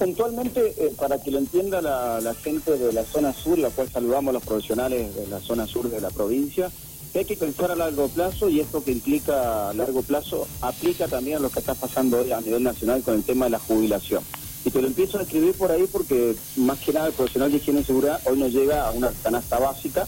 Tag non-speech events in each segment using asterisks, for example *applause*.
puntualmente, eh, para que lo entienda la, gente de la zona sur, la cual saludamos a los profesionales de la zona sur de la provincia, hay que pensar a largo plazo y esto que implica a largo plazo aplica también a lo que está pasando hoy a nivel nacional con el tema de la jubilación. Y te lo empiezo a escribir por ahí porque más que nada el profesional de higiene y seguridad hoy nos llega a una canasta básica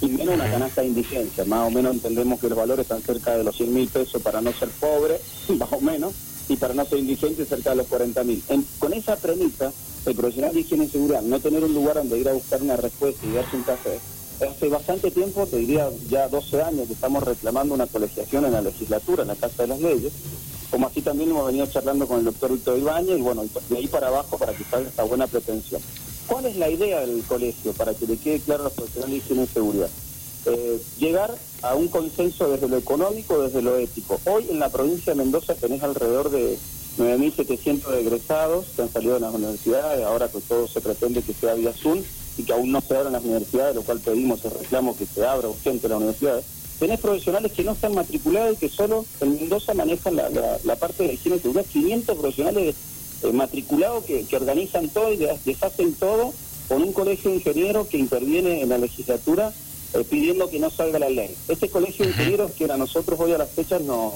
y menos una canasta de indigencia. Más o menos entendemos que los valores están cerca de los 100 mil pesos para no ser pobre, *laughs* más o menos, y para no ser indigente cerca de los 40 mil. Con esa premisa, el profesional de higiene y seguridad, no tener un lugar donde ir a buscar una respuesta y darse un café, hace bastante tiempo, te diría ya 12 años, que estamos reclamando una colegiación en la legislatura, en la Casa de las Leyes, como así también hemos venido charlando con el doctor Víctor Ibañez, y bueno, de ahí para abajo para que salga esta buena pretensión. ¿Cuál es la idea del colegio para que le quede claro a los profesionales de higiene y seguridad? Eh, llegar a un consenso desde lo económico, desde lo ético. Hoy en la provincia de Mendoza tenés alrededor de 9.700 egresados que han salido de las universidades, ahora que todo se pretende que sea vía Zoom y que aún no se abran las universidades, lo cual pedimos el reclamo que se abra urgente las universidades. Tenés profesionales que no están matriculados y que solo en Mendoza manejan la, la, parte de higiene y seguridad, 500 profesionales eh, matriculados que, que organizan todo y deshacen todo con un colegio de ingenieros que interviene en la legislatura eh, pidiendo que no salga la ley. Este colegio de ingenieros que a nosotros hoy a las fechas no,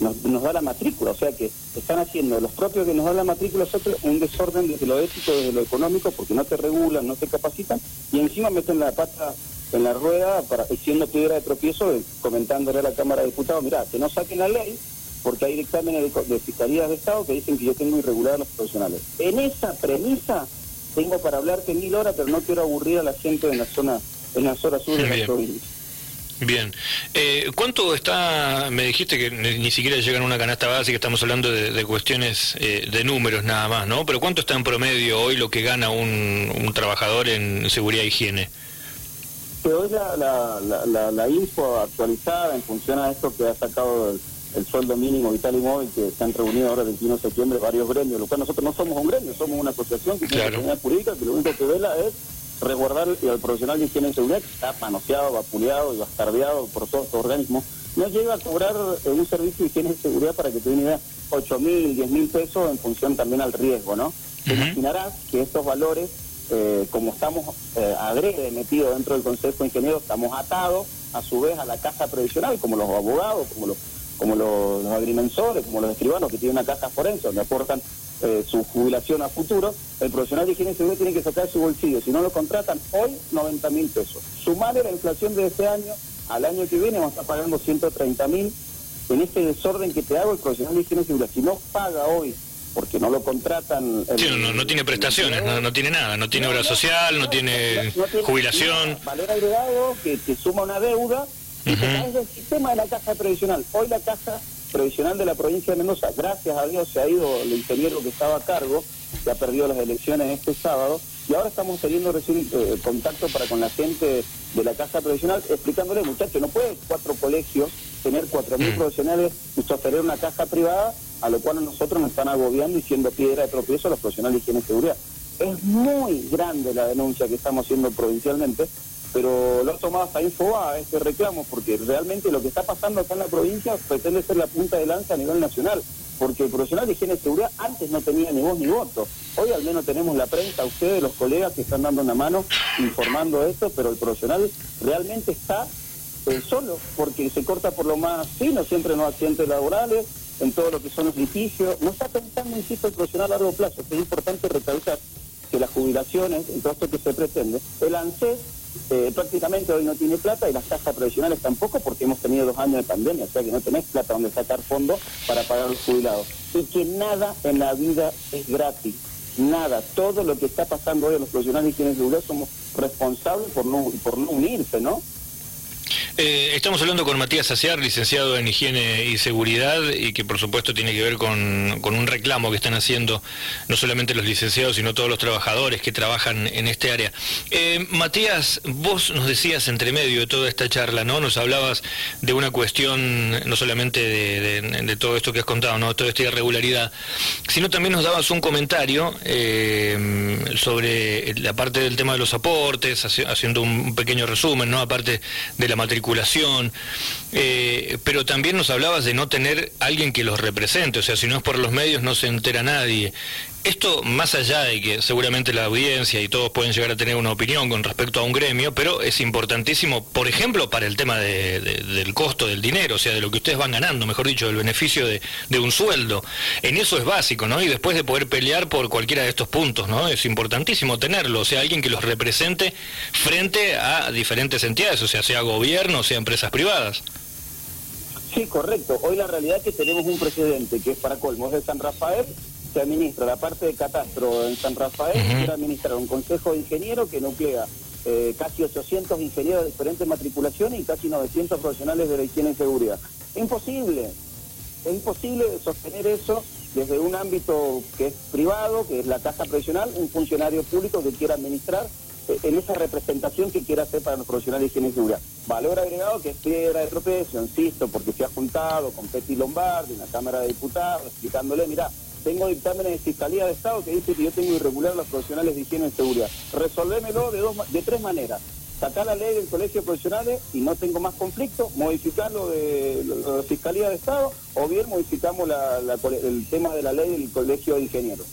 nos, da la matrícula, o sea que están haciendo los propios que nos dan la matrícula nosotros un desorden desde lo ético, desde lo económico, porque no te regulan, no te capacitan, y encima meten la pata en la rueda para siendo piedra de tropiezo, eh, comentándole a la Cámara de Diputados, mira, que no saquen la ley, porque hay dictámenes de, de fiscalías de Estado que dicen que yo tengo irregulares los profesionales. En esa premisa tengo para hablarte mil horas, pero no quiero aburrir a la gente de la zona en las horas sur de la provincia. Bien. Eh, ¿Cuánto está, me dijiste que ni siquiera llegan a una canasta básica, estamos hablando de, cuestiones eh, de números nada más, ¿no? Pero ¿cuánto está en promedio hoy lo que gana un, trabajador en seguridad e higiene? hoy la, la, la, info actualizada en función a esto que ha sacado el, sueldo mínimo vital y móvil, que se han reunido ahora el 21 de septiembre varios gremios, lo cual nosotros no somos un gremio, somos una asociación que tiene una jurídica que lo único que vela es resguardar al profesional de higiene y seguridad que está manoseado, vapuleado y bastardeado por todos estos organismos, no llega a cobrar eh, un servicio de higiene y seguridad para que te den idea, 8 mil, 10 mil pesos en función también al riesgo, ¿no? Te imaginarás que estos valores, eh, como estamos eh, agrede metidos dentro del Consejo de Ingenieros, estamos atados a su vez a la caja previsional, como los abogados, como los como los, agrimensores, como los escribanos que tienen una caja forense donde aportan eh, su jubilación a futuro, el profesional de higiene y seguridad tiene que sacar su bolsillo. Si no lo contratan hoy, 90 mil pesos. Sumarle la inflación de este año al año que viene, vamos a estar pagando 130 mil. En este desorden que te hago, el profesional de higiene y seguridad, si no paga hoy porque no lo contratan. no, tiene prestaciones, no, tiene nada, no tiene obra social, no, tiene, jubilación. Valor agregado que te suma una deuda y es el sistema de la caja previsional. Hoy la caja previsional de la provincia de Mendoza, gracias a Dios se ha ido el ingeniero que estaba a cargo, que ha perdido las elecciones este sábado, y ahora estamos teniendo recién eh, contacto para con la gente de la Caja Previsional, explicándole, muchachos, no puede cuatro colegios tener cuatro mil mm. profesionales y sostener una caja privada, a lo cual nosotros nos están agobiando y siendo piedra de tropiezo a los profesionales de higiene y seguridad. Es muy grande la denuncia que estamos haciendo provincialmente, pero lo ha tomado hasta Infoba este reclamo, porque realmente lo que está pasando acá en la provincia pretende ser la punta de lanza a nivel nacional, porque el profesional de higiene y seguridad antes no tenía ni voz ni voto. Hoy al menos tenemos la prensa, ustedes, los colegas que están dando una mano informando esto, pero el profesional realmente está eh, solo, porque se corta por lo más fino, siempre en los accidentes laborales, en todo lo que son los litigios. No está pensando, insisto, el profesional a largo plazo, es importante recalcar que las jubilaciones, en todo esto que se pretende, el ANSES eh, prácticamente hoy no tiene plata y las cajas profesionales tampoco porque hemos tenido dos años de pandemia, o sea que no tenés plata donde sacar fondos para pagar los jubilados. Y que nada en la vida es gratis, nada. Todo lo que está pasando hoy a los profesionales y quienes jubilados somos responsables por no, por no unirse, ¿no? Eh, estamos hablando con Matías Saciar, licenciado en Higiene y Seguridad, y que por supuesto tiene que ver con, un reclamo que están haciendo no solamente los licenciados, sino todos los trabajadores que trabajan en este área. Eh, Matías, vos nos decías entre medio de toda esta charla, ¿no? Nos hablabas de una cuestión no solamente de, todo esto que has contado, ¿no? Toda esta irregularidad, sino también nos dabas un comentario eh, sobre la parte del tema de los aportes, haciendo un pequeño resumen, ¿no? Aparte de la matrícula eh, pero también nos hablabas de no tener alguien que los represente, o sea, si no es por los medios no se entera nadie. Esto, más allá de que seguramente la audiencia y todos pueden llegar a tener una opinión con respecto a un gremio, pero es importantísimo, por ejemplo, para el tema del costo del dinero, o sea, de lo que ustedes van ganando, mejor dicho, del beneficio de, un sueldo. En eso es básico, ¿no? Y después de poder pelear por cualquiera de estos puntos, ¿no? Es importantísimo tenerlo, o sea, alguien que los represente frente a diferentes entidades, o sea, sea gobierno, sea empresas privadas. Sí, correcto. Hoy la realidad es que tenemos un presidente que es para colmos de San Rafael se administra la parte de catastro en San Rafael, uh quiere administrar un consejo de ingenieros que nuclea eh, casi 800 ingenieros de diferentes matriculaciones y casi 900 profesionales de la higiene y seguridad. Imposible, es imposible sostener eso desde un ámbito que es privado, que es la casa profesional, un funcionario público que quiera administrar eh, en esa representación que quiera hacer para los profesionales de higiene y seguridad. Valor agregado que es piedra de tropezo, insisto, porque se ha juntado con Petty Lombardi en la Cámara de Diputados, explicándole, mira, tengo dictámenes de Fiscalía de Estado que dice que yo tengo irregular los profesionales de higiene y seguridad. Resolvémelo de, dos, de tres maneras. Sacar la ley del colegio de profesionales y no tengo más conflicto, modificarlo de, la Fiscalía de Estado o bien modificamos el tema de la ley del colegio de ingenieros.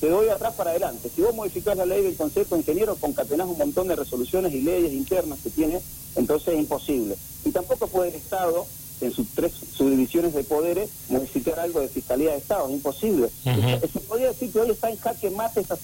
Te doy atrás para adelante. Si vos modificás la ley del Consejo de Ingenieros, concatenás un montón de resoluciones y leyes internas que tiene, entonces es imposible. Y tampoco puede el Estado en sus tres subdivisiones de poderes modificar algo de Fiscalía de Estado, es imposible. Se podría decir que hoy está en jaque mate esta,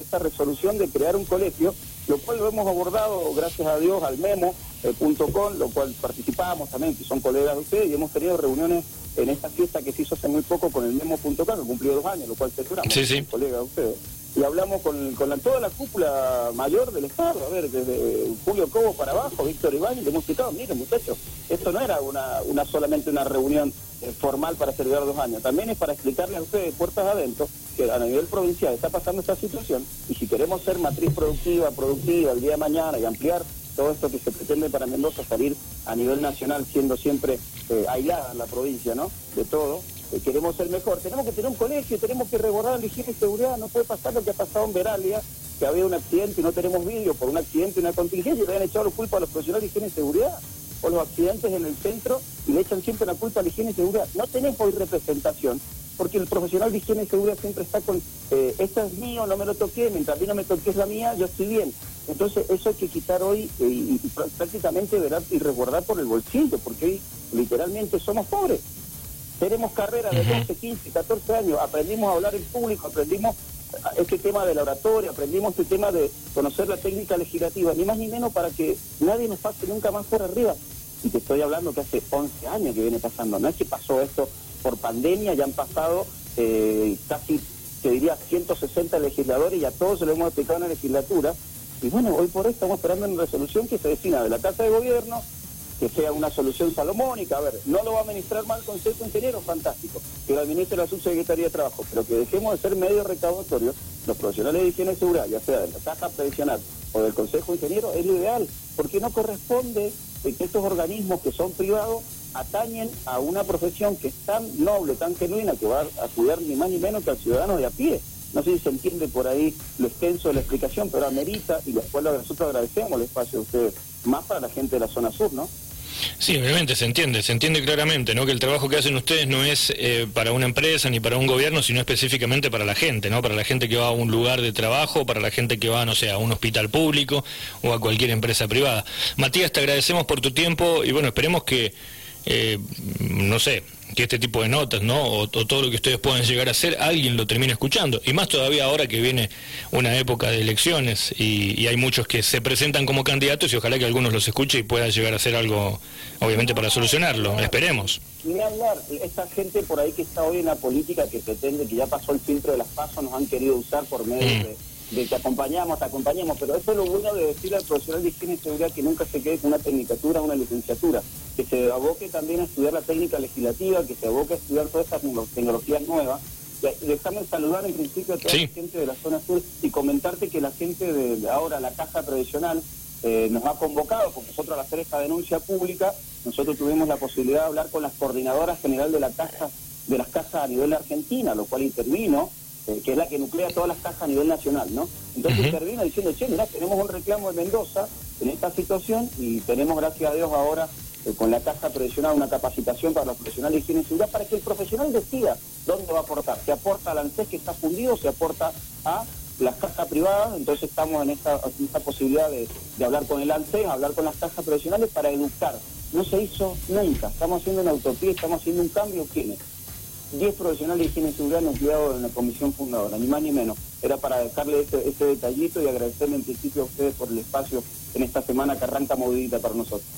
esta, resolución de crear un colegio, lo cual lo hemos abordado, gracias a Dios, al memo.com, eh, lo cual participamos también, que son colegas de ustedes, y hemos tenido reuniones en esta fiesta que se hizo hace muy poco con el memo.com, que cumplió dos años, lo cual celebramos, sí, sí. colegas de ustedes y hablamos con, con toda la cúpula mayor del Estado, a ver, desde Julio Cobo para abajo, Víctor Iván, y le hemos explicado, miren muchachos, esto no era una, una solamente una reunión eh, formal para celebrar dos años, también es para explicarle a ustedes, puertas adentro, que a nivel provincial está pasando esta situación, y si queremos ser matriz productiva, productiva el día de mañana y ampliar todo esto que se pretende para Mendoza salir a nivel nacional siendo siempre eh, aislada la provincia, ¿no? De todo, eh, queremos ser mejor. Tenemos que tener un colegio, tenemos que rebordar la higiene y seguridad. No puede pasar lo que ha pasado en Veralia, que había un accidente y no tenemos vídeo por un accidente una contingencia le han echado la culpa a los profesionales de higiene y seguridad. O los accidentes en el centro y le echan siempre la culpa a la higiene y seguridad. No tenemos hoy representación porque el profesional de higiene y seguridad siempre está con, eh, esto es mío, no me lo toqué, mientras a mí no me toques la mía, yo estoy bien. Entonces eso hay que quitar hoy eh, y, prácticamente verar y resguardar por el bolsillo, porque hoy literalmente somos pobres. Tenemos carreras de 12, 15, 14 años, aprendimos a hablar en público, aprendimos este tema de la oratoria, aprendimos este tema de conocer la técnica legislativa, ni más ni menos para que nadie nos pase nunca más por arriba. Y te estoy hablando que hace 11 años que viene pasando, no es que pasó esto por pandemia, ya han pasado eh, casi, te diría, 160 legisladores y a todos se lo hemos explicado en la legislatura. Y bueno, hoy por hoy estamos esperando una resolución que se destina de la Casa de Gobierno, que sea una solución salomónica. A ver, no lo va a administrar mal el Consejo Ingeniero, fantástico. Que lo administre la Subsecretaría de Trabajo, pero que dejemos de ser medios recaudatorios, los profesionales de higiene y ya sea de la caja previsional o del Consejo Ingeniero, es lo ideal, porque no corresponde que estos organismos que son privados atañen a una profesión que es tan noble, tan genuina, que va a cuidar ni más ni menos que al ciudadano de a pie. No sé si se entiende por ahí lo extenso de la explicación, pero amerita, y después nosotros agradecemos el espacio de ustedes, más para la gente de la zona sur, ¿no? Sí, obviamente se entiende, se entiende claramente, ¿no? Que el trabajo que hacen ustedes no es eh, para una empresa ni para un gobierno, sino específicamente para la gente, ¿no? Para la gente que va a un lugar de trabajo, para la gente que va, no sé, a un hospital público o a cualquier empresa privada. Matías, te agradecemos por tu tiempo y bueno, esperemos que, eh, no sé, que este tipo de notas, ¿no? O, todo lo que ustedes puedan llegar a hacer, alguien lo termine escuchando. Y más todavía ahora que viene una época de elecciones y, hay muchos que se presentan como candidatos y ojalá que algunos los escuche y pueda llegar a hacer algo, obviamente, para solucionarlo. Esperemos. Ni hablar, esta gente por ahí que está hoy en la política que pretende que ya pasó el filtro de las pasos, nos han querido usar por medio mm. de de que acompañamos, te acompañemos, pero eso es lo bueno de decirle al profesional de higiene y seguridad que nunca se quede con una tecnicatura, una licenciatura, que se aboque también a estudiar la técnica legislativa, que se aboque a estudiar todas estas tecnologías nuevas. Déjame saludar en principio a toda la gente de la zona sur y comentarte que la gente de ahora, la Caja Previsional, eh, nos ha convocado, porque nosotros al hacer esta denuncia pública, nosotros tuvimos la posibilidad de hablar con las coordinadoras general de la caja, de las casas a nivel de Argentina, lo cual intervino, eh, que es la que nuclea todas las cajas a nivel nacional, ¿no? Entonces termina diciendo, che, mirá, tenemos un reclamo de Mendoza en esta situación y tenemos, gracias a Dios, ahora eh, con la caja profesional una capacitación para los profesionales de higiene y seguridad para que el profesional decida dónde va a aportar. Se aporta al ANSES que está fundido, se aporta a las cajas privadas, entonces estamos en esta, posibilidad de, hablar con el ANSES, hablar con las cajas profesionales para educar. No se hizo nunca, estamos haciendo una utopía, estamos haciendo un cambio. ¿Quiénes? 10 profesionales de higiene y seguridad nucleados en la comisión fundadora, ni más ni menos. Era para dejarle este, este detallito y agradecerle en principio a ustedes por el espacio en esta semana que arranca movilidad para nosotros.